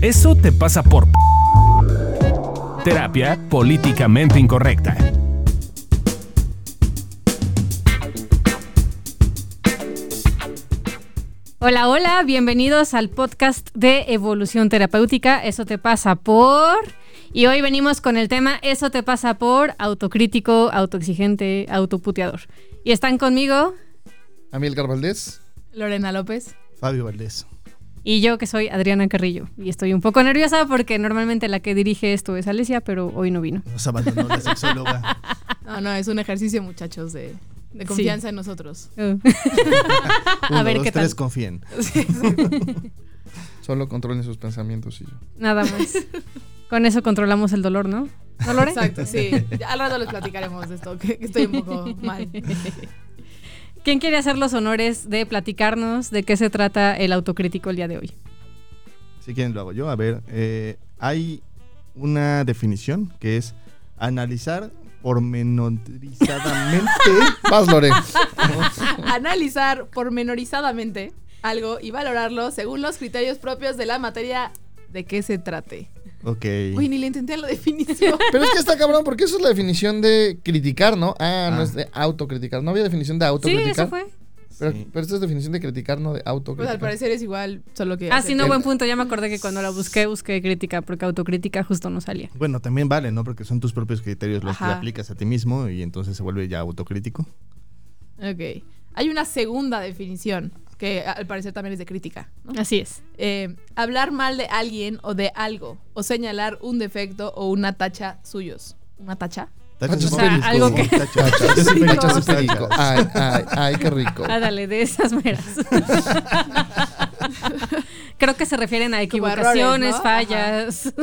Eso te pasa por... Terapia políticamente incorrecta. Hola, hola, bienvenidos al podcast de Evolución Terapéutica. Eso te pasa por... Y hoy venimos con el tema Eso te pasa por autocrítico, autoexigente, autoputeador. Y están conmigo Amilcar Valdés. Lorena López. Fabio Valdés. Y yo que soy Adriana Carrillo. Y estoy un poco nerviosa porque normalmente la que dirige esto es Alesia, pero hoy no vino. Nos abandonó la sexóloga. No, no, es un ejercicio, muchachos, de, de confianza en nosotros. Uh. Uno, A ver dos, qué tal. tres, confíen. Solo controlen sus pensamientos y yo. Nada más. Con eso controlamos el dolor, ¿no? ¿No, Lore? Exacto, sí. Al rato les platicaremos de esto, que, que estoy un poco mal. ¿Quién quiere hacer los honores de platicarnos de qué se trata el autocrítico el día de hoy? Si quieren lo hago yo. A ver, eh, hay una definición que es analizar pormenorizadamente. Vas, Lore. Analizar pormenorizadamente algo y valorarlo según los criterios propios de la materia de qué se trate. Ok. Uy, ni le intenté la definición. Pero es que está cabrón, porque eso es la definición de criticar, ¿no? Ah, no Ah. es de autocriticar. No había definición de Sí, autocriticar. eso fue. Pero, Sí. pero esta es definición de criticar, no de Pues al parecer es igual, solo que... Ah, sí, no, El- buen punto. Ya me acordé que cuando la busqué, busqué crítica, porque autocrítica justo no salía. Bueno, también vale, ¿no? Porque son tus propios criterios los que Ajá. aplicas a ti mismo y entonces se vuelve ya autocrítico. Ok. Hay una segunda definición, que al parecer también es de crítica. ¿no? Así es. Eh, hablar mal de alguien o de algo, o señalar un defecto o una tacha suyos. ¿Una tacha? Tachas O sea, algo que- tachas-. Ay, ay, ay, qué rico. Ándale, de esas meras. Creo que se refieren a equivocaciones, errores, ¿no? fallas.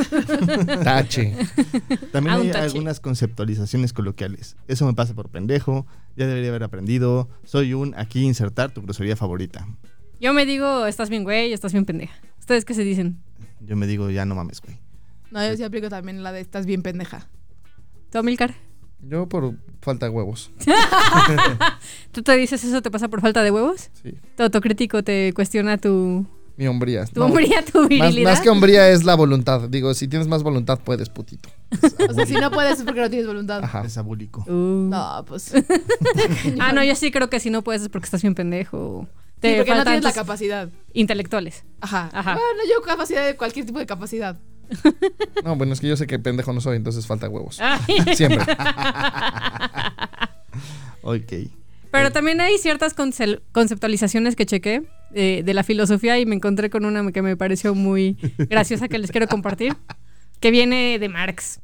Tache. También hay tache. algunas conceptualizaciones coloquiales. Eso me pasa por pendejo, ya debería haber aprendido. Soy un aquí insertar tu grosería favorita. Yo me digo, estás bien güey, estás bien pendeja. ¿Ustedes qué se dicen? Yo me digo, ya no mames, güey. No, yo sí aplico también la de estás bien pendeja. ¿Tú, Milcar? Yo por falta de huevos. ¿Tú te dices eso te pasa por falta de huevos? Sí. ¿Tu autocrítico te cuestiona tu, Mi hombría. tu No, hombría, tu más, virilidad? más que hombría es la voluntad. Digo, si tienes más voluntad, puedes, putito. O sea, si no puedes es porque no tienes voluntad. Ajá. Es abúlico. Uh. No, pues. Ah, no, yo sí creo que si no puedes es porque estás bien pendejo. Sí, Te porque no tienes la capacidad. intelectuales. Ajá. Ajá. Bueno, yo capacidad de cualquier tipo de capacidad. No, bueno, es que yo sé que pendejo no soy, entonces falta huevos. Ay. Siempre. Ok. Pero también hay ciertas conceptualizaciones que chequé eh, de la filosofía y me encontré con una que me pareció muy graciosa que les quiero compartir, que viene de Marx.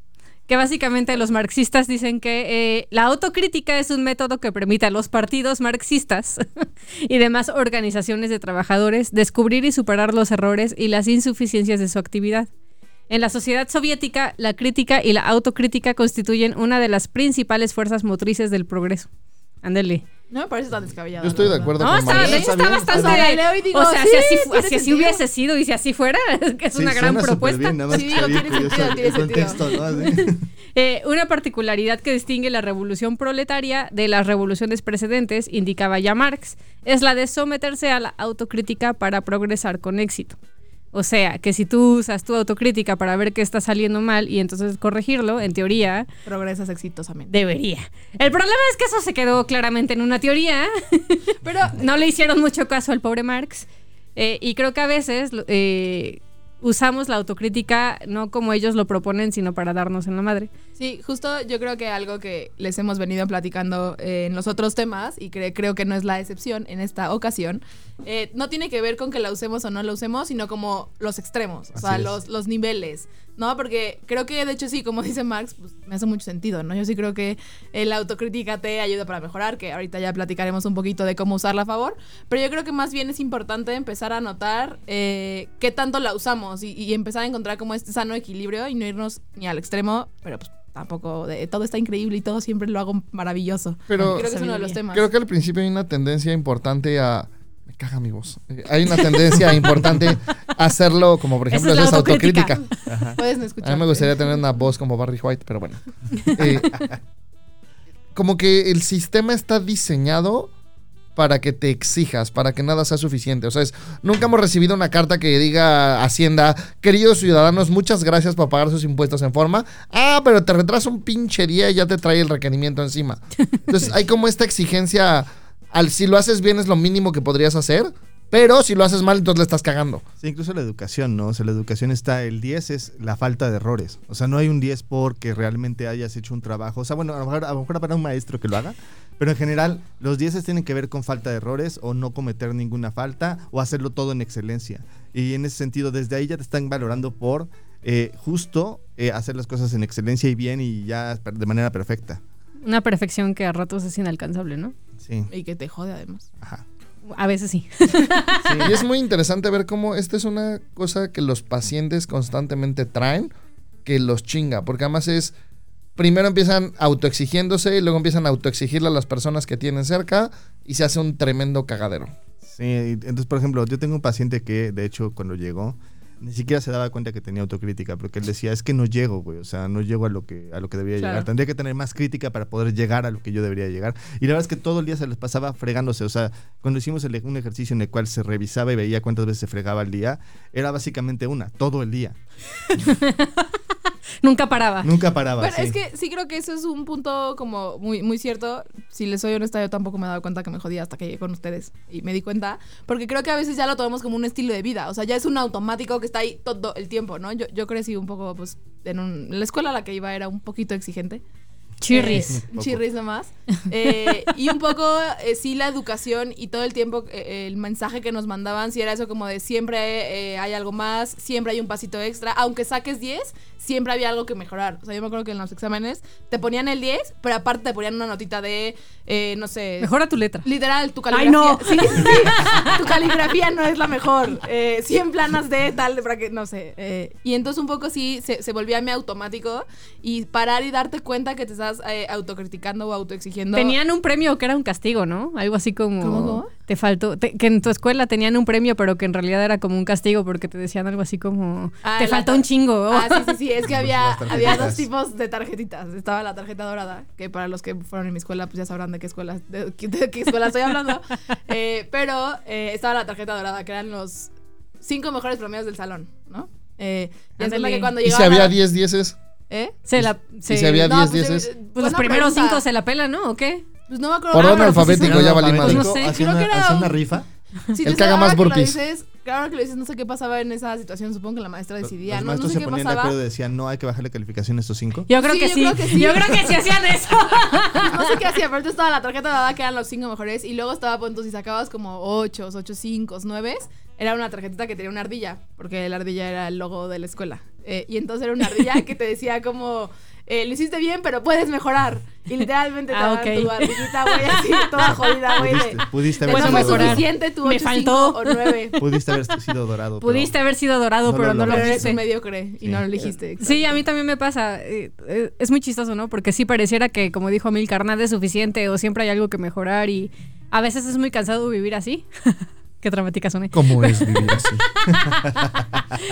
Que básicamente los marxistas dicen que eh, la autocrítica es un método que permite a los partidos marxistas y demás organizaciones de trabajadores descubrir y superar los errores y las insuficiencias de su actividad. En la sociedad soviética, la crítica y la autocrítica constituyen una de las principales fuerzas motrices del progreso. Ándale. No me parece tan descabellado. Yo estoy de acuerdo No, con de hecho Está bastante. O sea, la leo y digo, o sea, sí, si así, fu- tiene si así sentido. hubiese sido y si así fuera, que es Sí, una gran propuesta. bien, nada más Sí, digo, tiene curioso sentido, tiene el sentido. contexto, ¿no? Eh, una particularidad que distingue la revolución proletaria de las revoluciones precedentes, indicaba ya Marx, es la de someterse a la autocrítica para progresar con éxito. O sea, que si tú usas tu autocrítica para ver qué está saliendo mal y entonces corregirlo, en teoría, Progresas exitosamente. debería. El problema es que eso se quedó claramente en una teoría, Pero no le hicieron mucho caso al pobre Marx. eh, y creo que a veces eh, usamos la autocrítica no como ellos lo proponen, sino para darnos en la madre. Sí, justo yo creo que algo que les hemos venido platicando eh, en los otros temas, y cre- creo que no es la excepción en esta ocasión, eh, no tiene que ver con que la usemos o no la usemos, sino como los extremos, o Así sea, es. los, los niveles, ¿no? Porque creo que de hecho sí, como dice Max, pues, me hace mucho sentido, ¿no? Yo sí creo que la autocrítica te ayuda para mejorar, que ahorita ya platicaremos un poquito de cómo usarla a favor, pero yo creo que más bien es importante empezar a notar eh, qué tanto la usamos y, y empezar a encontrar como este sano equilibrio y no irnos ni al extremo, pero pues tampoco de todo está increíble y todo siempre lo hago maravilloso. Pero creo que es uno de los temas. creo que al principio hay una tendencia importante a. Caga mi voz. Eh, Hay una tendencia importante a hacerlo, como por Esa ejemplo, es la es autocrítica. Puedes no A escuchar. mí me gustaría tener una voz como Barry White, pero bueno. Eh, como que el sistema está diseñado para que te exijas, para que nada sea suficiente. O sea, es- nunca hemos recibido una carta que diga Hacienda, queridos ciudadanos, muchas gracias por pagar sus impuestos en forma. Ah, pero te retrasa un pinche día y ya te trae el requerimiento encima. Entonces hay como esta exigencia, al si lo haces bien es lo mínimo que podrías hacer, pero si lo haces mal entonces le estás cagando. Sí, incluso la educación, ¿no? O sea, la educación está, el 10 es la falta de errores. O sea, no hay un 10 porque realmente hayas hecho un trabajo. O sea, bueno, a lo mejor, a lo mejor habrá un maestro que lo haga, pero en general los 10 tienen que ver con falta de errores o no cometer ninguna falta o hacerlo todo en excelencia. Y en ese sentido, desde ahí ya te están valorando por eh, justo eh, hacer las cosas en excelencia y bien y ya de manera perfecta. Una perfección que a ratos es inalcanzable, ¿no? Sí, Y que te jode además. ajá. A veces sí. Y es muy interesante ver cómo esta es una cosa que los pacientes constantemente traen que los chinga, porque además es, primero empiezan autoexigiéndose y luego empiezan a autoexigirle a las personas que tienen cerca y se hace un tremendo cagadero. Sí, entonces, por ejemplo, yo tengo un paciente que, de hecho, cuando llegó, ni siquiera se daba cuenta que tenía autocrítica, porque él decía, es que no llego, güey, o sea, no llego a lo que, a lo que debería Claro. llegar. Tendría que tener más crítica para poder llegar a lo que yo debería llegar. Y la verdad es que todo el día se les pasaba fregándose, o sea, cuando hicimos el- un ejercicio en el cual se revisaba y veía cuántas veces se fregaba al día, era básicamente una, todo el día. Nunca paraba. Nunca paraba. Sí. es que sí creo que eso es un punto como muy, muy cierto. Si les soy honesta, yo tampoco me he dado cuenta que me jodía hasta que llegué con ustedes. Y me di cuenta. Porque creo que a veces ya lo tomamos como un estilo de vida. O sea, ya es un automático que está ahí todo el tiempo, ¿no? Yo, yo crecí un poco, pues, en un- la escuela a la que iba era un poquito exigente. Chirris. Eh, chirris nomás. Eh, y un poco, eh, sí, la educación y todo el tiempo, eh, el mensaje que nos mandaban, si era eso como de siempre eh, hay algo más, siempre hay un pasito extra. Aunque saques 10, siempre había algo que mejorar. O sea, yo me acuerdo que en los exámenes te ponían el 10, pero aparte te ponían una notita de, eh, no sé. Mejora tu letra. Literal, tu Ay, caligrafía. no. Sí, sí, sí. Tu caligrafía no es la mejor. Eh, 100 planas de tal, para que, no sé. eh, y entonces un poco sí se, se volvía mi automático y parar y darte cuenta que te estás eh, autocriticando o autoexigiendo. Tenían un premio que era un castigo, ¿no? Algo así como. ¿Cómo? Te faltó. te- que en tu escuela tenían un premio, pero que en realidad era como un castigo porque te decían algo así como. Ah, te faltó un chingo. Ah, sí, sí, sí. Es que había, había dos tipos de tarjetitas. Estaba la tarjeta dorada, que para los que fueron en mi escuela, pues ya sabrán de qué escuela, de, qué- de qué escuela estoy hablando. Eh, pero eh, estaba la tarjeta dorada, que eran los cinco mejores promedios del salón, ¿no? Eh, y es que cuando Y si había a- 10 dieces, ¿eh? Se la. se- si había No, 10 pues, dieces. eh, Pues los primeros pregunta. cinco se la pelan, ¿no? ¿O qué? Pues no me acuerdo. Por Ah, orden pero pues alfabético, sí, ya no, valí madre. Pues no sé, Hacía creo una, que era una rifa. Sí, El tú que haga más ahora que lo burpees. dices, Claro que lo dices, no sé qué pasaba en esa situación, supongo que la maestra decidía. Los no, no maestros sé se qué ponían de pasaba. acuerdo y decían, no, hay que bajarle calificación a estos cinco. Yo creo, Sí, que, yo sí. creo que sí. Yo creo que sí hacían eso. Pues no sé qué hacía, pero entonces estaba la tarjeta dorada que eran los cinco mejores y luego estaba, pues, si sacabas como ocho, ocho, cinco, nueve, era una tarjetita que tenía una ardilla, porque la ardilla era el logo de la escuela. Eh, y entonces era una ardilla que te decía como, eh, lo hiciste bien, pero puedes mejorar. Y literalmente te Ah, daban ok. tu ardillita, güey, así, toda jodida, güey. Pudiste, pudiste haber Puedo no fue sido suficiente tu Me 8, faltó. 5 o 9. Pudiste haber sido dorado. Pudiste haber sido dorado, No pero no lo lograste. eres un mediocre y Sí. no lo elegiste. Sí, a mí también me pasa. Eh, eh, Es muy chistoso, ¿no? Porque sí pareciera que, como dijo Milcar, nada es suficiente o siempre hay algo que mejorar y a veces es muy cansado vivir así. Qué dramática soné. ¿Cómo es vivir así?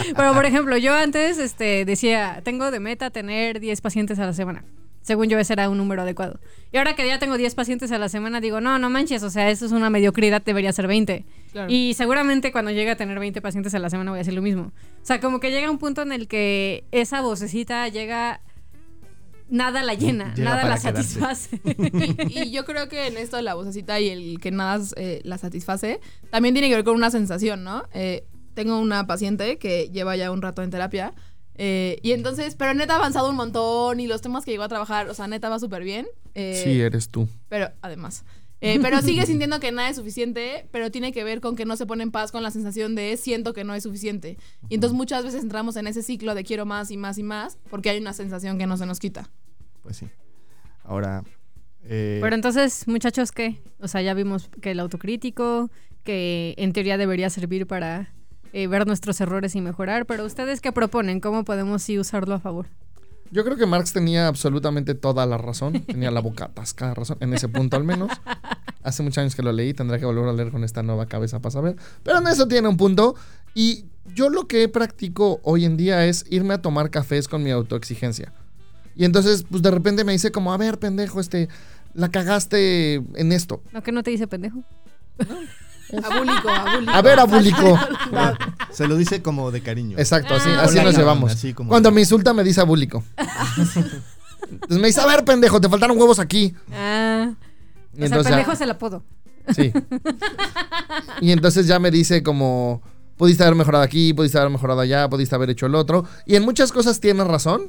Pero, por ejemplo, yo antes este, decía, tengo de meta tener 10 pacientes a la semana. Según yo, ese era un número adecuado. Y ahora que ya tengo 10 pacientes a la semana, digo, no, no manches, o sea, eso es una mediocridad, debería ser 20. Claro. Y seguramente cuando llegue a tener 20 pacientes a la semana voy a hacer lo mismo. O sea, como que llega un punto en el que esa vocecita llega, nada la llena, Llega nada la satisface. Y, y yo creo que en esto de la vocecita y el que nada eh, la satisface, también tiene que ver con una sensación, ¿no? Eh, tengo una paciente que lleva ya un rato en terapia. eh, y entonces, pero neta ha avanzado un montón y los temas que llegó a trabajar, o sea, neta va súper bien. eh, Sí, eres tú. Pero además. Eh, pero sigue sintiendo que nada es suficiente, pero tiene que ver con que no se pone en paz con la sensación de siento que no es suficiente. Y entonces muchas veces entramos en ese ciclo de quiero más y más y más, porque hay una sensación que no se nos quita. Pues sí. Ahora. eh, Pero entonces, muchachos, ¿qué? O sea, ya vimos que el autocrítico, que en teoría debería servir para eh, ver nuestros errores y mejorar, pero ustedes qué proponen? ¿Cómo podemos sí usarlo a favor? Yo creo que Marx tenía absolutamente toda la razón. Tenía la boca atascada razón, en ese punto al menos. Hace muchos años que lo leí, tendré que volver a leer con esta nueva cabeza para saber. Pero en eso tiene un punto. Y yo lo que practico hoy en día es irme a tomar cafés con mi autoexigencia. Y entonces, pues de repente me dice como, a ver, pendejo, este, la cagaste en esto. ¿No que no te dice pendejo? Abúlico, abúlico. A ver, abúlico. Se lo dice como de cariño. Exacto, así, Ah, así nos llevamos. Así como- Cuando me insulta me dice abúlico. Entonces me dice, a ver, pendejo, te faltaron huevos aquí. Ah. Y o sea, entonces ya- pendejo es el apodo. Sí. Y entonces ya me dice como, pudiste haber mejorado aquí, pudiste haber mejorado allá, pudiste haber hecho el otro. Y en muchas cosas tienes razón.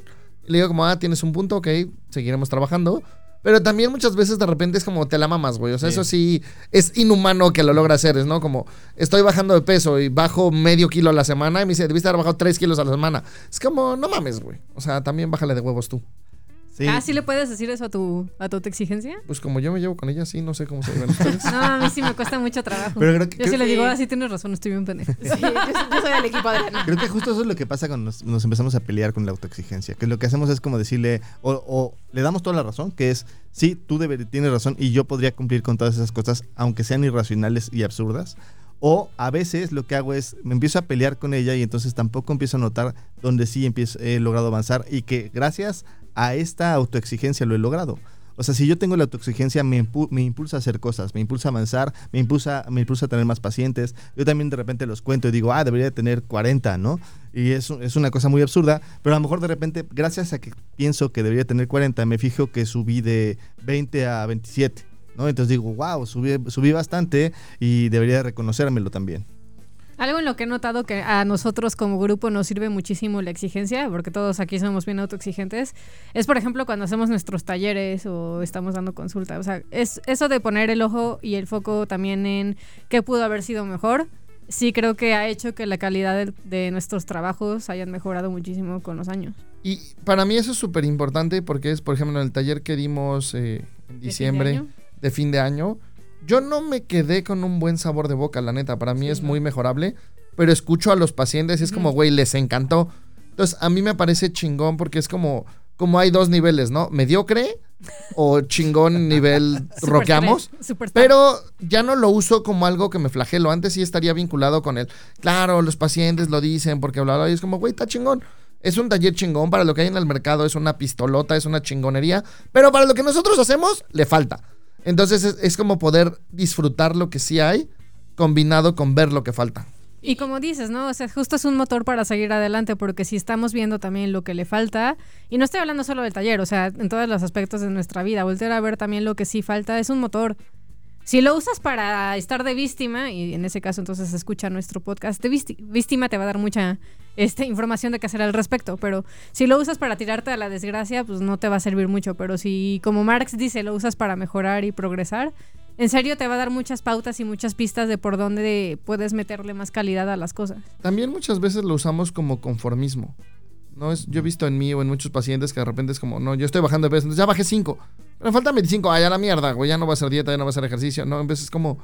Le digo como, ah, tienes un punto, ok, seguiremos trabajando. Pero también muchas veces de repente es como te la mamas, güey. O sea, Sí. eso sí es inhumano que lo logra hacer, es, ¿no? Como estoy bajando de peso y bajo medio kilo a la semana y me dice, debiste haber bajado tres kilos a la semana. Es como, no mames, güey. O sea, también bájale de huevos tú. Sí. Ah, ¿sí le puedes decir eso a tu, a tu exigencia? Pues como yo me llevo con ella, sí, no sé cómo se llevan ustedes. No, a mí sí me cuesta mucho trabajo. Pero creo que- Yo sí creo le digo, que- ah, sí tienes razón, estoy bien pendejo. Sí, yo, yo soy del equipo Adriana. Creo que justo eso es lo que pasa cuando nos, nos empezamos a pelear con la autoexigencia. Que lo que hacemos es como decirle, o, o le damos toda la razón, que es, sí, tú deber- tienes razón y yo podría cumplir con todas esas cosas, aunque sean irracionales y absurdas. O a veces lo que hago es, me empiezo a pelear con ella y entonces tampoco empiezo a notar donde sí empiezo, he logrado avanzar y que gracias a esta autoexigencia lo he logrado. O sea, si yo tengo la autoexigencia, me, impu- me impulsa a hacer cosas, me impulsa a avanzar, me impulsa, me impulsa a tener más pacientes. Yo también de repente los cuento y digo, ah, debería de tener 40, ¿no? Y es, es una cosa muy absurda, pero a lo mejor de repente, gracias a que pienso que debería tener 40, me fijo que subí de 20 a 27, ¿no? Entonces digo, wow, subí, subí bastante y debería de reconocérmelo también. Algo en lo que he notado que a nosotros como grupo nos sirve muchísimo la exigencia, porque todos aquí somos bien autoexigentes, es por ejemplo cuando hacemos nuestros talleres o estamos dando consulta. O sea, es eso de poner el ojo y el foco también en qué pudo haber sido mejor. Sí creo que ha hecho que la calidad de, de nuestros trabajos hayan mejorado muchísimo con los años. Y para mí eso es súper importante porque es, por ejemplo, en el taller que dimos eh, en de diciembre de fin de año, yo no me quedé con un buen sabor de boca, la neta. Para mí Sí, es no. muy mejorable, pero escucho a los pacientes y es como, güey, les encantó. Entonces, a mí me parece chingón porque es como, como hay dos niveles, ¿no? Mediocre o chingón nivel roqueamos. Pero ya no lo uso como algo que me flagelo. Antes sí estaría vinculado con él. Claro, los pacientes lo dicen porque bla, bla, y es como, güey, está chingón. Es un taller chingón para lo que hay en el mercado, es una pistolota, es una chingonería. Pero para lo que nosotros hacemos, le falta. Entonces es, como poder disfrutar lo que sí hay, combinado con ver lo que falta. Y como dices, ¿no? O sea, justo es un motor para seguir adelante, porque si estamos viendo también lo que le falta, y no estoy hablando solo del taller, o sea, en todos los aspectos de nuestra vida, voltear a ver también lo que sí falta, es un motor. Si lo usas para estar de víctima, y en ese caso entonces escucha nuestro podcast de víctima, te va a dar mucha este, información de qué hacer al respecto, pero si lo usas para tirarte a la desgracia, pues no te va a servir mucho, pero si, como Marx dice, lo usas para mejorar y progresar, en serio te va a dar muchas pautas y muchas pistas de por dónde puedes meterle más calidad a las cosas. También muchas veces lo usamos como conformismo. No es, yo he visto en mí o en muchos pacientes que de repente es como, no, yo estoy bajando de peso, entonces ya bajé 5. Pero me faltan 25, ah, ya la mierda, güey, ya no va a hacer dieta, ya no va a hacer ejercicio. No, en vez es como,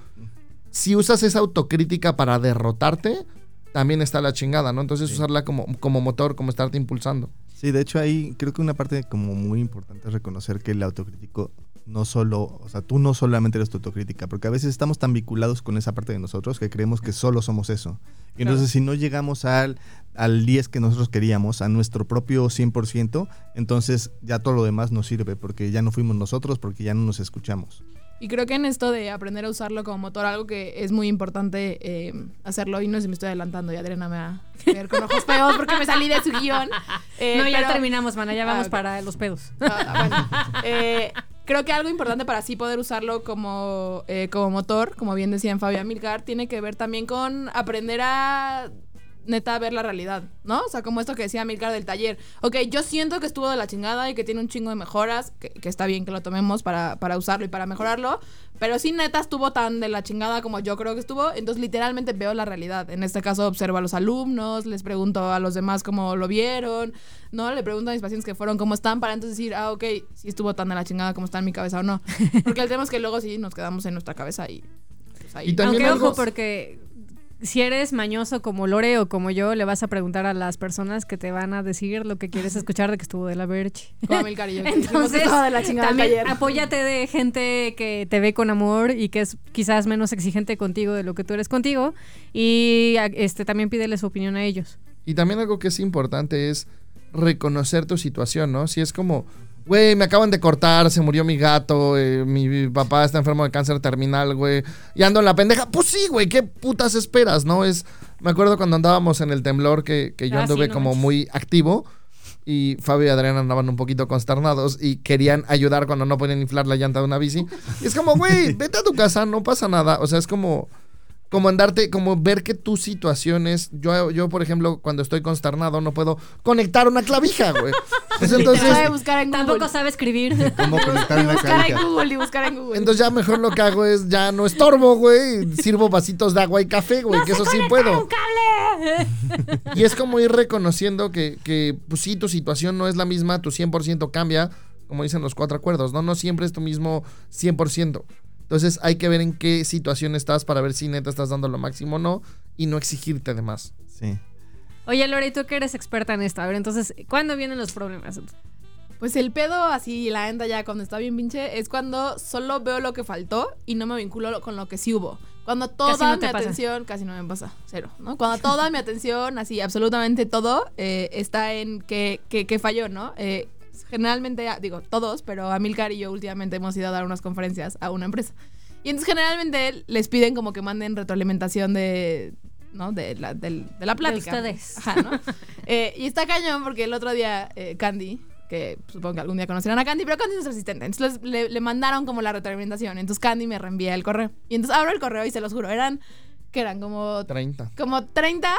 si usas esa autocrítica para derrotarte, también está la chingada, ¿no? Entonces usarla como, como motor, como estarte impulsando. Sí, de hecho ahí creo que una parte como muy importante es reconocer que el autocrítico no solo, o sea, tú no solamente eres tu autocrítica, porque a veces estamos tan vinculados con esa parte de nosotros que creemos que solo somos eso. Y entonces si no llegamos al, al 10 que nosotros queríamos, a nuestro propio 100%, entonces ya todo lo demás nos sirve, porque ya no fuimos nosotros, porque ya no nos escuchamos. Y creo que en esto de aprender a usarlo como motor, algo que es muy importante eh, hacerlo, y no sé si me estoy adelantando, y Adriana me va a ver con ojos feos porque me salí de su guion. Eh, no, ya pero- terminamos, mana, ya Ah, vamos ok. para los pedos. Ah, bueno. Eh, creo que algo importante para así poder usarlo como, como motor, como bien decían Fabián Milgar, tiene que ver también con aprender a neta ver la realidad, ¿no? O sea, como esto que decía Milgar del taller. Ok, yo siento que estuvo de la chingada y que tiene un chingo de mejoras, que, que está bien que lo tomemos para, para usarlo y para mejorarlo, pero si neta estuvo tan de la chingada como yo creo que estuvo, entonces literalmente veo la realidad. En este caso observo a los alumnos, les pregunto a los demás cómo lo vieron, ¿no? Le pregunto a mis pacientes que fueron cómo están para entonces decir, ah, ok, si estuvo tan de la chingada como está en mi cabeza o no. Porque el tema es que luego sí nos quedamos en nuestra cabeza y... pues, ahí. Y también Aunque algo- ojo, porque si eres mañoso como Lore o como yo, le vas a preguntar a las personas que te van a decir lo que quieres escuchar de que estuvo de la Verge. Entonces, de la también apóyate de gente que te ve con amor y que es quizás menos exigente contigo de lo que tú eres contigo y este también pídele su opinión a ellos. Y también algo que es importante es reconocer tu situación, ¿no? Si es como, güey, me acaban de cortar, se murió mi gato, eh, mi papá está enfermo de cáncer terminal, güey, y ando en la pendeja. Pues sí, güey, ¿qué putas esperas, no? Es, me acuerdo cuando andábamos en el temblor que, que yo Ah, sí, anduve no como manches. muy activo. Y Fabio y Adriana andaban un poquito consternados y querían ayudar cuando no podían inflar la llanta de una bici. Y es como, güey, vete a tu casa, no pasa nada. O sea, es como, como andarte, como ver que tus situaciones. Yo, yo, por ejemplo, cuando estoy consternado, no puedo conectar una clavija, güey. Pues entonces, Puede buscar en Google. Tampoco sabe escribir. ¿Cómo conectar una buscar en? Google y buscar en Google. entonces ya mejor lo que hago es ya no estorbo, güey. Sirvo vasitos de agua y café, güey, que eso sí puedo. Y es como ir reconociendo que, que, pues sí, tu situación no es la misma, tu 100% cambia, como dicen los cuatro acuerdos, ¿no? No siempre es tu mismo 100%. Entonces hay que ver en qué situación estás para ver si neta estás dando lo máximo o no y no exigirte de más. Sí. Oye, Lore, tú que eres experta en esto. A ver, entonces, ¿cuándo vienen los problemas? Pues el pedo así, la enda ya cuando está bien pinche, es cuando solo veo lo que faltó y no me vinculo con lo que sí hubo. Cuando toda no mi pasa. atención, casi no me pasa, cero, ¿no? Cuando toda mi atención, así, absolutamente todo, eh, está en que, que, que falló, ¿no? Eh, generalmente, digo, todos, pero Amilcar y yo últimamente hemos ido a dar unas conferencias a una empresa. Y entonces generalmente les piden como que manden retroalimentación de, ¿no? De la, del- de la plática. ustedes. Ajá, ¿no? Eh, y está cañón porque el otro día eh, Candy, que supongo que algún día conocerán a Candy, pero Candy es nuestra asistente. Entonces le, le mandaron como la retroalimentación. Entonces Candy me reenvía el correo. Y entonces abro el correo y se los juro, eran, que eran como 30. como 30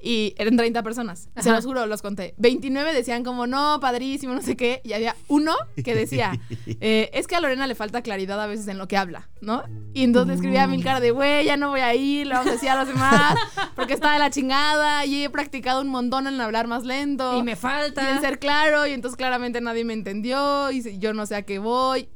y eran 30 personas. Se los juro, los conté. 29 decían como, no, padrísimo, no sé qué. Y había uno que decía, eh, es que a Lorena le falta claridad a veces en lo que habla, ¿no? Y entonces escribía a Milcar de, güey, ya no voy a ir, le vamos a decir a los demás, porque está de la chingada y he practicado un montón en hablar más lento. Y me Y falta. en ser claro, y entonces claramente nadie me entendió, y si- yo no sé a qué voy.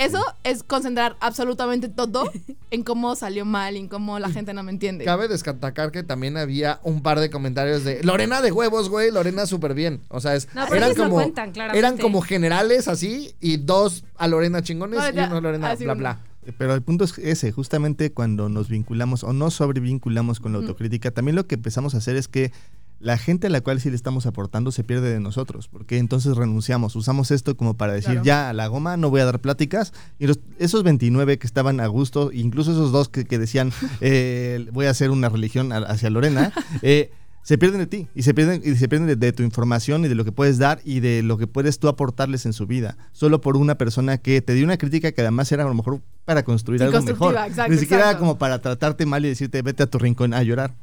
Eso es concentrar absolutamente todo en cómo salió mal y en cómo la gente no me entiende. Cabe destacar que también había un par de comentarios de Lorena de huevos, güey, Lorena súper bien. O sea, es, No, pero eran, como, cuentan, claramente. eran como generales así y dos a Lorena chingones No, y uno a Lorena así bla bla. Pero el punto es ese, justamente cuando nos vinculamos o no sobrevinculamos con la autocrítica, también lo que empezamos a hacer es que la gente a la cual sí le estamos aportando se pierde de nosotros, porque entonces renunciamos, usamos esto como para decir, Claro. ya a la goma no voy a dar pláticas, y los- esos 29 que estaban a gusto, incluso esos dos que, que decían, eh, voy a hacer una religión hacia Lorena, eh, se pierden de ti y se pierden, y se pierden de, de tu información y de lo que puedes dar y de lo que puedes tú aportarles en su vida, solo por una persona que te dio una crítica que además era a lo mejor para construir Sí, algo mejor. exacto, Ni siquiera exacto. como para tratarte mal y decirte vete a tu rincón a llorar.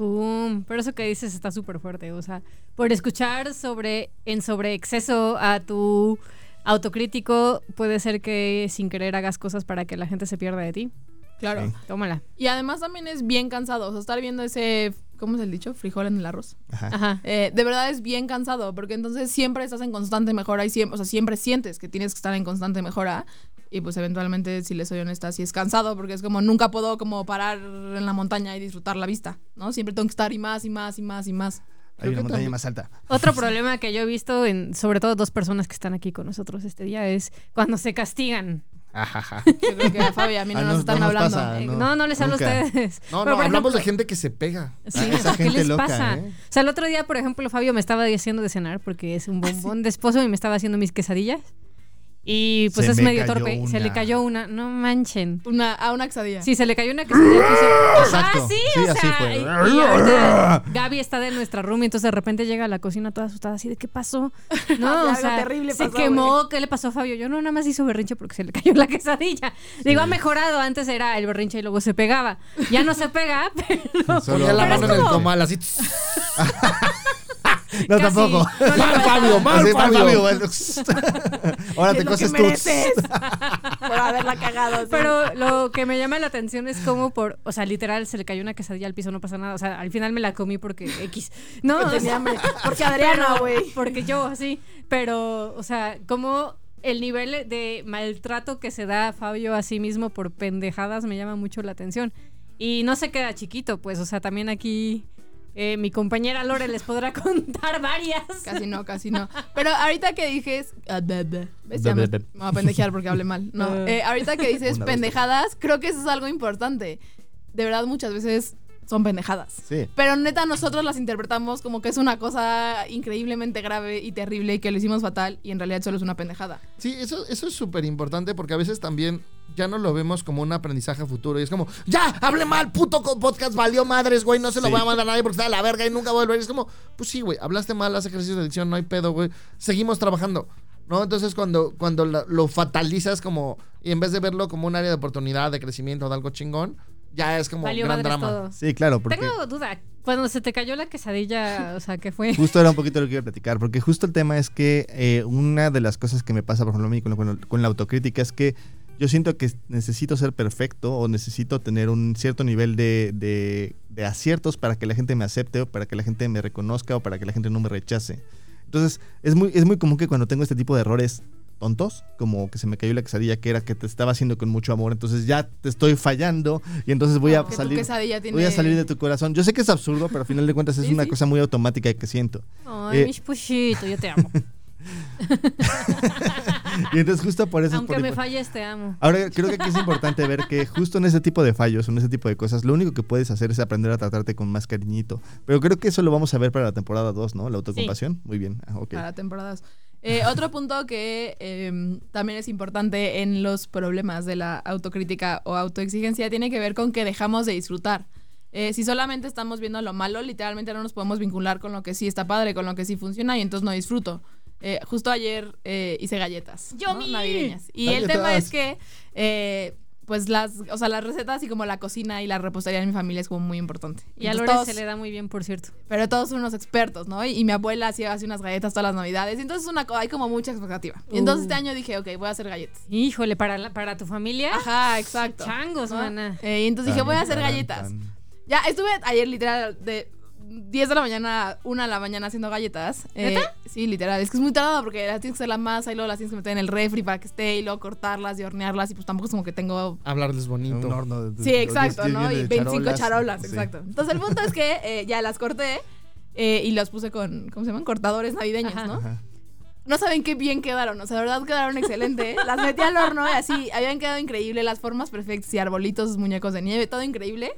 Pum. Pero eso que dices está súper fuerte. O sea, por escuchar sobre en sobre exceso a tu autocrítico, puede ser que sin querer hagas cosas para que la gente se pierda de ti. Claro. Sí. Tómala. Y además también es bien cansado. O sea, estar viendo ese, ¿cómo es el dicho? Frijol en el arroz. Ajá. Ajá. Eh, de verdad es bien cansado porque entonces siempre estás en constante mejora y siempre, o sea, siempre sientes que tienes que estar en constante mejora. Y pues eventualmente, si les soy honesta, sí es cansado porque es como nunca puedo como parar en la montaña y disfrutar la vista, ¿no? Siempre tengo que estar y más y más y más y más. Hay una montaña también- más alta. Otro problema que yo he visto en sobre todo dos personas que están aquí con nosotros este día es cuando se castigan. Ajaja. Yo creo que a Fabi y a mí no Ah, nos no- están no nos hablando. pasa. Eh, no, no, no, les hablo a ustedes. No, no, hablamos de gente que se pega. Sí, Ah, esa ¿qué gente les loca, pasa? ¿eh? O sea, el otro día, por ejemplo, Fabio me estaba haciendo de cenar porque es un bombón de esposo y me estaba haciendo mis quesadillas. Y pues Se es me medio torpe. Se le cayó una. No manchen. Una, a una quesadilla. Sí, se le cayó una quesadilla. Ah, sí, Sí, o así sea. fue. Y, y ahorita Gaby está de nuestra room y entonces de repente llega a la cocina toda asustada así de ¿qué pasó? No, Algo o sea, terrible se pasó, quemó. ¿Qué le pasó a Fabio? Yo no, nada más hizo berrinche porque se le cayó la quesadilla. Digo, ha mejorado. Antes era el berrinche y luego se pegaba. Ya no se pega, pero... Solo- Ponía la Pero mano en el comal así. No, Casi. tampoco. No Mal. Fabio, mal, Así, mal, Fabio. bueno. Ahora te coses tú. por haberla cagado. sí. Pero lo que me llama la atención es como por, o sea, literal se le cayó una quesadilla al piso, no pasa nada. O sea, al final me la comí porque X. No, o sea, hambre. Porque Adriana, güey. Porque yo, así. Pero, o sea, como el nivel de maltrato que se da a Fabio a sí mismo por pendejadas me llama mucho la atención. Y no se queda chiquito, pues, o sea, también aquí eh, mi compañera Lore les podrá contar varias. Casi no, casi no. Pero ahorita que dijes. ah, ¿ves? Ya me, me voy a pendejear porque hablé mal. No. Eh. ahorita que dices pendejadas, creo que eso es algo importante. De verdad, muchas veces son pendejadas. Sí. Pero neta, nosotros las interpretamos como que es una cosa increíblemente grave y terrible y que lo hicimos fatal y en realidad solo es una pendejada. Sí, eso, eso es súper importante porque a veces también ya no lo vemos como un aprendizaje futuro. Y es como, ya, hable mal, puto podcast, valió madres, güey, no se lo Sí. voy a mandar a nadie porque está de la verga y nunca voy a volver. Y es como, pues sí, güey, hablaste mal, haz ejercicios de dicción, no hay pedo, güey. Seguimos trabajando. ¿No? Entonces cuando, cuando lo fatalizas como, y en vez de verlo como un área de oportunidad, de crecimiento, de algo chingón, ya es como Valió gran drama. todo. Sí, claro, porque Tengo duda. Cuando se te cayó la quesadilla, o sea, ¿qué fue? justo era un poquito lo que iba a platicar, porque justo el tema es que eh, una de las cosas que me pasa, por ejemplo, a mí con, con- con la autocrítica es que yo siento que necesito ser perfecto o necesito tener un cierto nivel de, de- de aciertos para que la gente me acepte o para que la gente me reconozca o para que la gente no me rechace. Entonces, es muy, es muy común que cuando tengo este tipo de errores tontos, como que se me cayó la quesadilla que era que te estaba haciendo con mucho amor, entonces ya te estoy fallando y entonces voy a salir tiene- voy a salir de tu corazón. Yo sé que es absurdo, pero al final de cuentas es Sí, una cosa muy automática que siento. Ay, Eh, mis puchito, yo te amo. Y entonces justo por eso es Aunque por- me falles, te amo. Ahora creo que aquí es importante ver que justo en ese tipo de fallos, en ese tipo de cosas, lo único que puedes hacer es aprender a tratarte con más cariñito. Pero creo que eso lo vamos a ver para la temporada 2, ¿no? La autocompasión. Muy bien. Ah, ok. para temporadas. Eh, otro punto que eh, también es importante en los problemas de la autocrítica o autoexigencia tiene que ver con que dejamos de disfrutar. Eh, si solamente estamos viendo lo malo, literalmente no nos podemos vincular con lo que sí está padre, con lo que sí funciona y entonces no disfruto. Eh, justo ayer eh, hice galletas ¿no? Navideñas. Y el ¡Galletas! tema es que, eh, pues las, o sea, las recetas y como la cocina y la repostería en mi familia es como muy importante. Y a Lore todos- se le da muy bien, por cierto. pero todos son unos expertos, ¿no? Y, y mi abuela hacía hace unas galletas todas las navidades. Y entonces una, hay como mucha expectativa. Y entonces Uh. este año dije, ok, voy a hacer galletas. Híjole, para, la- para tu familia. Ajá, exacto. Changos, ¿no? mana. Eh, y entonces dije, voy a hacer galletas. tan. Ya estuve ayer literal de 10 de la mañana a 1 de la mañana haciendo galletas. Eh, sí, literal. Es que es muy tardado porque las tienes que hacer la masa y luego las tienes que meter en el refri para que esté y luego cortarlas y hornearlas. Y pues tampoco es como que tengo Hablarles bonito. Un horno de- Sí, exacto, ¿no? Y de 25 charolas, Sí. exacto. Entonces el punto es que eh, ya las corté eh, y las puse con, ¿cómo se llaman? Cortadores navideños, Ajá. ¿no? Ajá. No saben qué bien quedaron, o sea, de verdad quedaron excelente. Las metí al horno y así, habían quedado increíble, las formas perfectas y arbolitos, muñecos de nieve, todo increíble.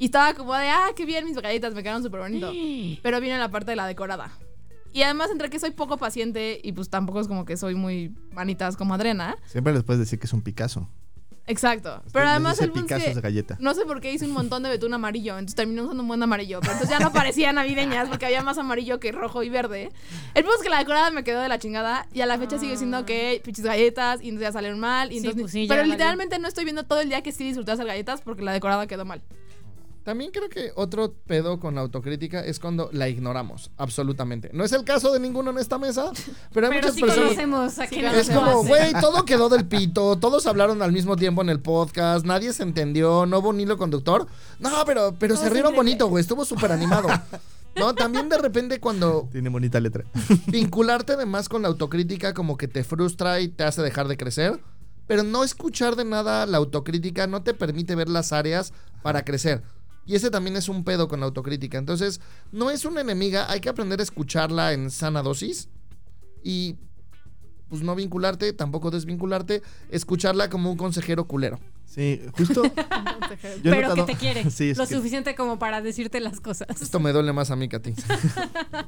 Y estaba como de, ah, qué bien mis galletas, me quedaron súper bonito. Pero vino la parte de la decorada. Y además, entre que soy poco paciente y pues tampoco es como que soy muy manitas como Adriana. Siempre les puedes decir que es un Picasso. Exacto. Pero además el punto es Picasso que de galleta. no sé por qué hice un montón de betún amarillo, entonces terminé usando un buen amarillo. Pero entonces ya no parecían navideñas porque había más amarillo que rojo y verde. El punto es que la decorada me quedó de la chingada y a la fecha sigue siendo que pinches galletas y entonces ya salieron mal. Y Sí, entonces, pues sí, pero valió. literalmente no estoy viendo todo el día que sí disfruté hacer galletas porque la decorada quedó mal. También creo que otro pedo con la autocrítica es cuando la ignoramos, absolutamente. No es el caso de ninguno en esta mesa, pero hay Pero muchas sí personas. conocemos a Sí, Es como, güey, todo quedó del pito, todos hablaron al mismo tiempo en el podcast, nadie se entendió, no hubo un hilo conductor. No, pero, pero se rieron bonito, güey, estuvo súper animado. No, también de repente cuando Tiene bonita letra. vincularte de más con la autocrítica como que te frustra y te hace dejar de crecer, pero no escuchar de nada la autocrítica no te permite ver las áreas para crecer. Y ese también es un pedo con la autocrítica. Entonces, no es una enemiga, hay que aprender a escucharla en sana dosis y pues no vincularte, tampoco desvincularte, escucharla como un consejero culero. Sí, justo. yo Pero notado- que te quiere. Sí, lo que- suficiente como para decirte las cosas. Esto me duele más a mí que a ti.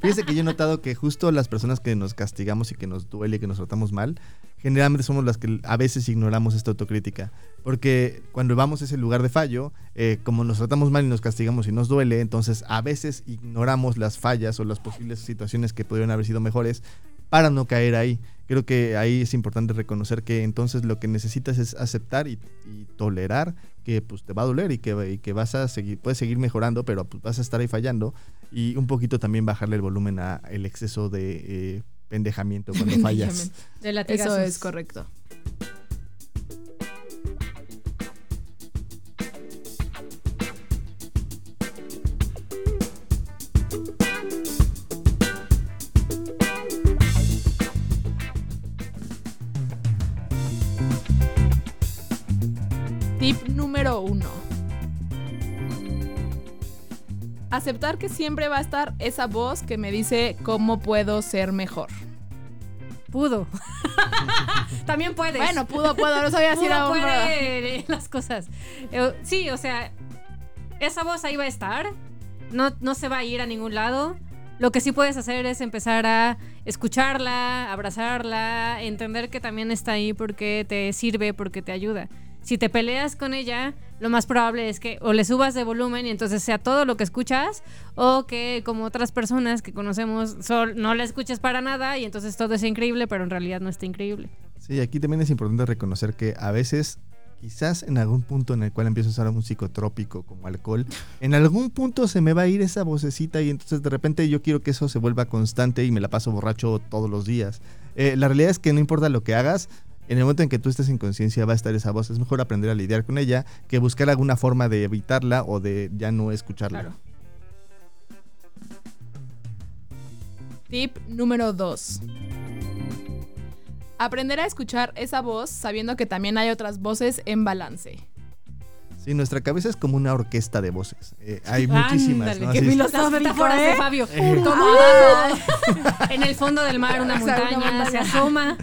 Fíjese que yo he notado que justo las personas que nos castigamos y que nos duele y que nos tratamos mal, generalmente somos las que a veces ignoramos esta autocrítica. Porque cuando vamos a ese lugar de fallo, eh, como nos tratamos mal y nos castigamos y nos duele, entonces a veces ignoramos las fallas o las posibles situaciones que podrían haber sido mejores para no caer ahí. Creo que ahí es importante reconocer que entonces lo que necesitas es aceptar y, tolerar que pues te va a doler y que, y que vas a seguir, puedes seguir mejorando, pero pues, vas a estar ahí fallando y un poquito también bajarle el volumen a el exceso de eh, pendejamiento cuando fallas. De latigazos. Eso es correcto. Tip número uno. Aceptar que siempre va a estar esa voz que me dice cómo puedo ser mejor. Pudo. También puedes. Bueno, pudo, puedo, no sabía si era puede las cosas. Eh, Sí, o sea, esa voz ahí va a estar, no, no se va a ir a ningún lado. Lo que sí puedes hacer es empezar a escucharla, abrazarla, entender que también está ahí porque te sirve, porque te ayuda. Si te peleas con ella, lo más probable es que o le subas de volumen y entonces sea todo lo que escuchas, o que como otras personas que conocemos no la escuches para nada y entonces todo es increíble, pero en realidad no está increíble. Sí, aquí también es importante reconocer que a veces, quizás en algún punto en el cual empiezo a usar un psicotrópico como alcohol, en algún punto se me va a ir esa vocecita y entonces de repente yo quiero que eso se vuelva constante y me la paso borracho todos los días. Eh, la realidad es que no importa lo que hagas, en el momento en que tú estés en conciencia va a estar esa voz. Es mejor aprender a lidiar con ella que buscar alguna forma de evitarla o de ya no escucharla. Tip número 2. Aprender a escuchar esa voz sabiendo que también hay otras voces en balance. Sí, nuestra cabeza es como una orquesta de voces. Eh, hay muchísimas. ¿no? qué filosófico, de ¿eh? Fabio. Eh. Como abajo, en el fondo del mar, una montaña, se asoma.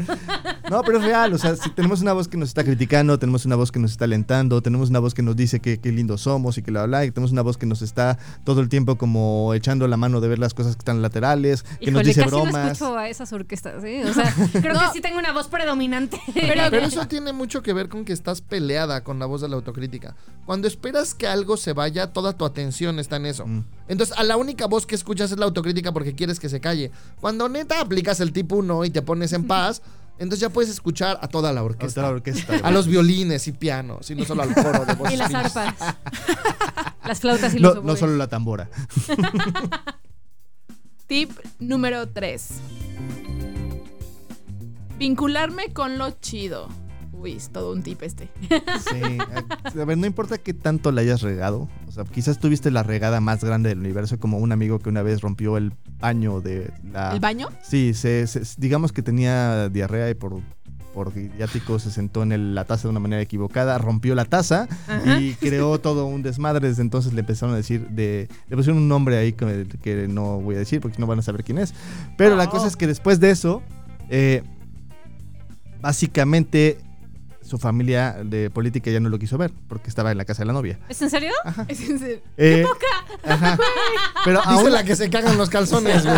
No, pero es real. O sea, si tenemos una voz que nos está criticando, tenemos una voz que nos está alentando, tenemos una voz que nos dice que qué lindos somos y que la habla, y tenemos una voz que nos está todo el tiempo como echando la mano de ver las cosas que están laterales, que nos Híjole, dice casi no bromas. escucho a esas orquestas, ¿eh? O sea, creo No. que sí tengo una voz predominante. Pero, Pero eso tiene mucho que ver con que estás peleada con la voz de la autocrítica. Cuando esperas que algo se vaya, toda tu atención está en eso. Mm. Entonces, a la única voz que escuchas es la autocrítica porque quieres que se calle. Cuando neta aplicas el tipo 1 y te pones en paz, entonces ya puedes escuchar a toda la A orquesta. A los violines y pianos, y no solo al coro de voces y las arpas. las flautas y los no, no oboes. solo la tambora. Tip número 3. Vincularme con lo chido. Uy, es todo un tip este. Sí. A ver, no importa qué tanto la hayas regado. O sea, quizás tuviste la regada más grande del universo, como un amigo que una vez rompió el baño de la. ¿El baño? Sí, se, se- digamos que tenía diarrea y por, por idiático se sentó en el- la taza de una manera equivocada, rompió la taza Ajá. y creó todo un desmadre. Desde entonces le empezaron a decir, de, le pusieron un nombre ahí que, que no voy a decir porque no van a saber quién es. Pero la Oh. cosa es que después de eso, eh, básicamente su familia de política ya no lo quiso ver porque estaba en la casa de la novia. ¿Es en serio? Es en serio. Eh, ajá. Pero Dice aún, la que se cagan los calzones, güey.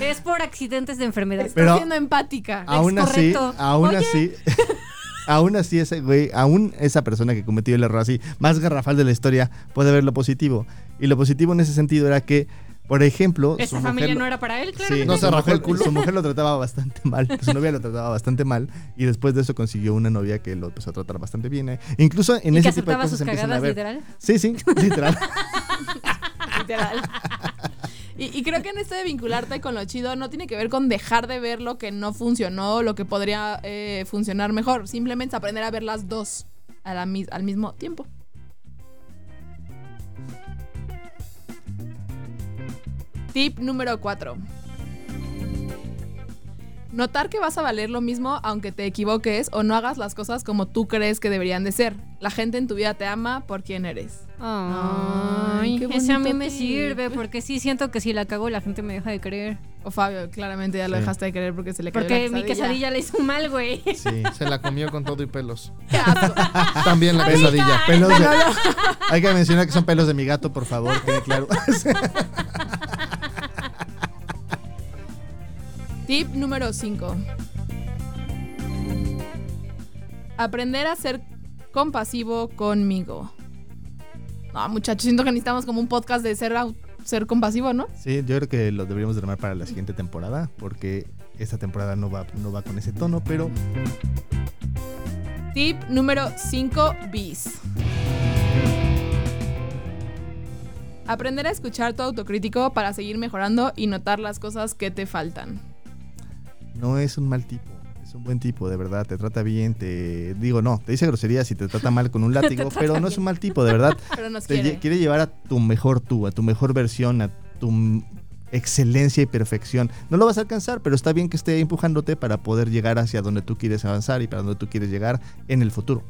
Es por accidentes de enfermedad. Está Pero- siendo empática. aún así, correcto. aún Oye. así, aún así ese güey, aún esa persona que cometió el error así, más garrafal de la historia, puede ver lo positivo. Y lo positivo en ese sentido era que, por ejemplo, su Esa mujer familia lo- no era para él, Sí, claramente. No se rajó mujer- el culo. Su mujer lo trataba bastante mal. Su novia lo trataba bastante mal. Y después de eso consiguió una novia que lo empezó a tratar bastante bien. eh. Incluso en y que ese tipo de cosas sus se empiezan a cagadas, ver. literal. Sí, sí, literal. Literal. Y, y creo que en esto de vincularte con lo chido no tiene que ver con dejar de ver lo que no funcionó, lo que podría eh, funcionar mejor. Simplemente aprender a ver las dos a la mis- al mismo tiempo. Tip número 4. Notar que vas a valer lo mismo aunque te equivoques o no hagas las cosas como tú crees que deberían de ser. La gente en tu vida te ama por quien eres. Ay, qué ese a mí me sirve porque sí siento que si la cago la gente me deja de creer. O Fabio, claramente ya lo Sí. dejaste de querer porque se le cayó Porque la mi quesadilla le hizo mal, güey. Sí. Se la comió con todo y pelos. Qué. También la quesadilla. Pelos de- hay que mencionar que son pelos de mi gato, por favor, quede claro. Tip número 5. Aprender a ser compasivo conmigo. No, muchachos, siento que necesitamos como un podcast de ser, ser compasivo, ¿no? Sí, yo creo que lo deberíamos de armar para la siguiente temporada, porque esta temporada no va, no va con ese tono, pero Tip número 5 bis. Aprender a escuchar tu autocrítico para seguir mejorando y notar las cosas que te faltan. No es un mal tipo. Es un buen tipo, de verdad. Te trata bien, te. Digo, no, te dice groserías y te trata mal con un látigo, pero no es un mal tipo, de verdad. Pero nos Te lle- quiere. quiere llevar a tu mejor tú, a tu mejor versión, a tu excelencia y perfección. No lo vas a alcanzar, pero está bien que esté empujándote para poder llegar hacia donde tú quieres avanzar y para donde tú quieres llegar en el futuro.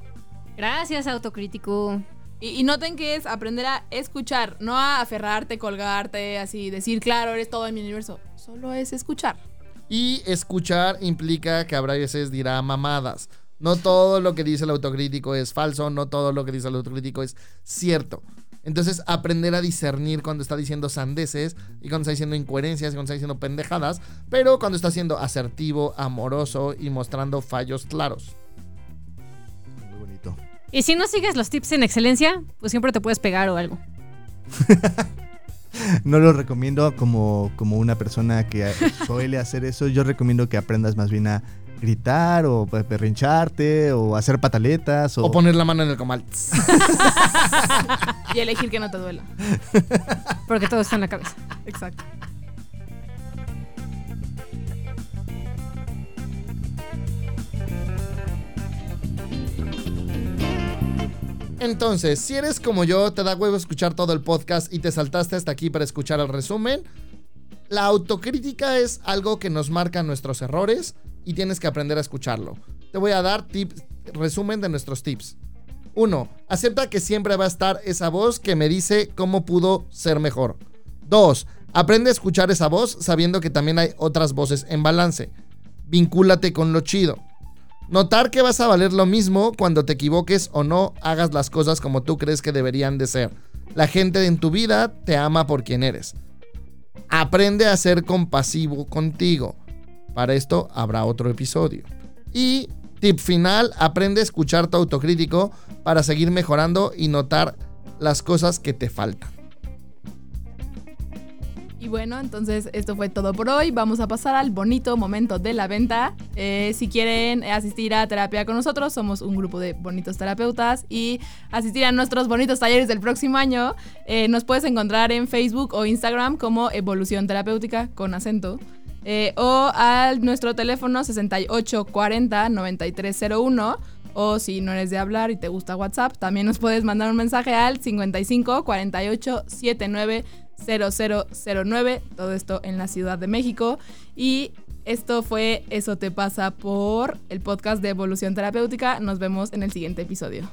Gracias, autocrítico. Y, y noten que es aprender a escuchar, no a aferrarte, colgarte, así, decir, claro, eres todo en mi universo. Solo es escuchar. Y escuchar implica que habrá veces dirá mamadas. No todo lo que dice el autocrítico es falso, no todo lo que dice el autocrítico es cierto. Entonces, aprender a discernir cuando está diciendo sandeces y cuando está diciendo incoherencias y cuando está diciendo pendejadas, pero cuando está siendo asertivo, amoroso y mostrando fallos claros. Muy bonito. Y si no sigues los tips en excelencia, pues siempre te puedes pegar o algo. No lo recomiendo como, como una persona que suele hacer eso. Yo recomiendo que aprendas más bien a gritar o pe- perrincharte o hacer pataletas o, O poner la mano en el comal. Y elegir que no te duela. Porque todo está en la cabeza. Exacto. Entonces, si eres como yo, te da huevo escuchar todo el podcast y te saltaste hasta aquí para escuchar el resumen, la autocrítica es algo que nos marca nuestros errores y tienes que aprender a escucharlo. Te voy a dar tips, resumen de nuestros tips. 1. Acepta que siempre va a estar esa voz que me dice cómo pudo ser mejor. 2. Aprende a escuchar esa voz sabiendo que también hay otras voces en balance. Vincúlate con lo chido. Notar que vas a valer lo mismo cuando te equivoques o no hagas las cosas como tú crees que deberían de ser. La gente en tu vida te ama por quien eres. Aprende a ser compasivo contigo. Para esto habrá otro episodio. Y tip final, aprende a escuchar tu autocrítico para seguir mejorando y notar las cosas que te faltan. Y bueno, entonces esto fue todo por hoy. Vamos a pasar al bonito momento de la venta. Eh, si quieren asistir a terapia con nosotros, somos un grupo de bonitos terapeutas y asistir a nuestros bonitos talleres del próximo año, eh, nos puedes encontrar en Facebook o Instagram como Evolución Terapéutica con acento. eh, o al nuestro teléfono 6840 9301 o si no eres de hablar y te gusta WhatsApp, también nos puedes mandar un mensaje al 55 48 79 0009, todo esto en la Ciudad de México. Y esto fue Eso te pasa por el podcast de Evolución Terapéutica. Nos vemos en el siguiente episodio.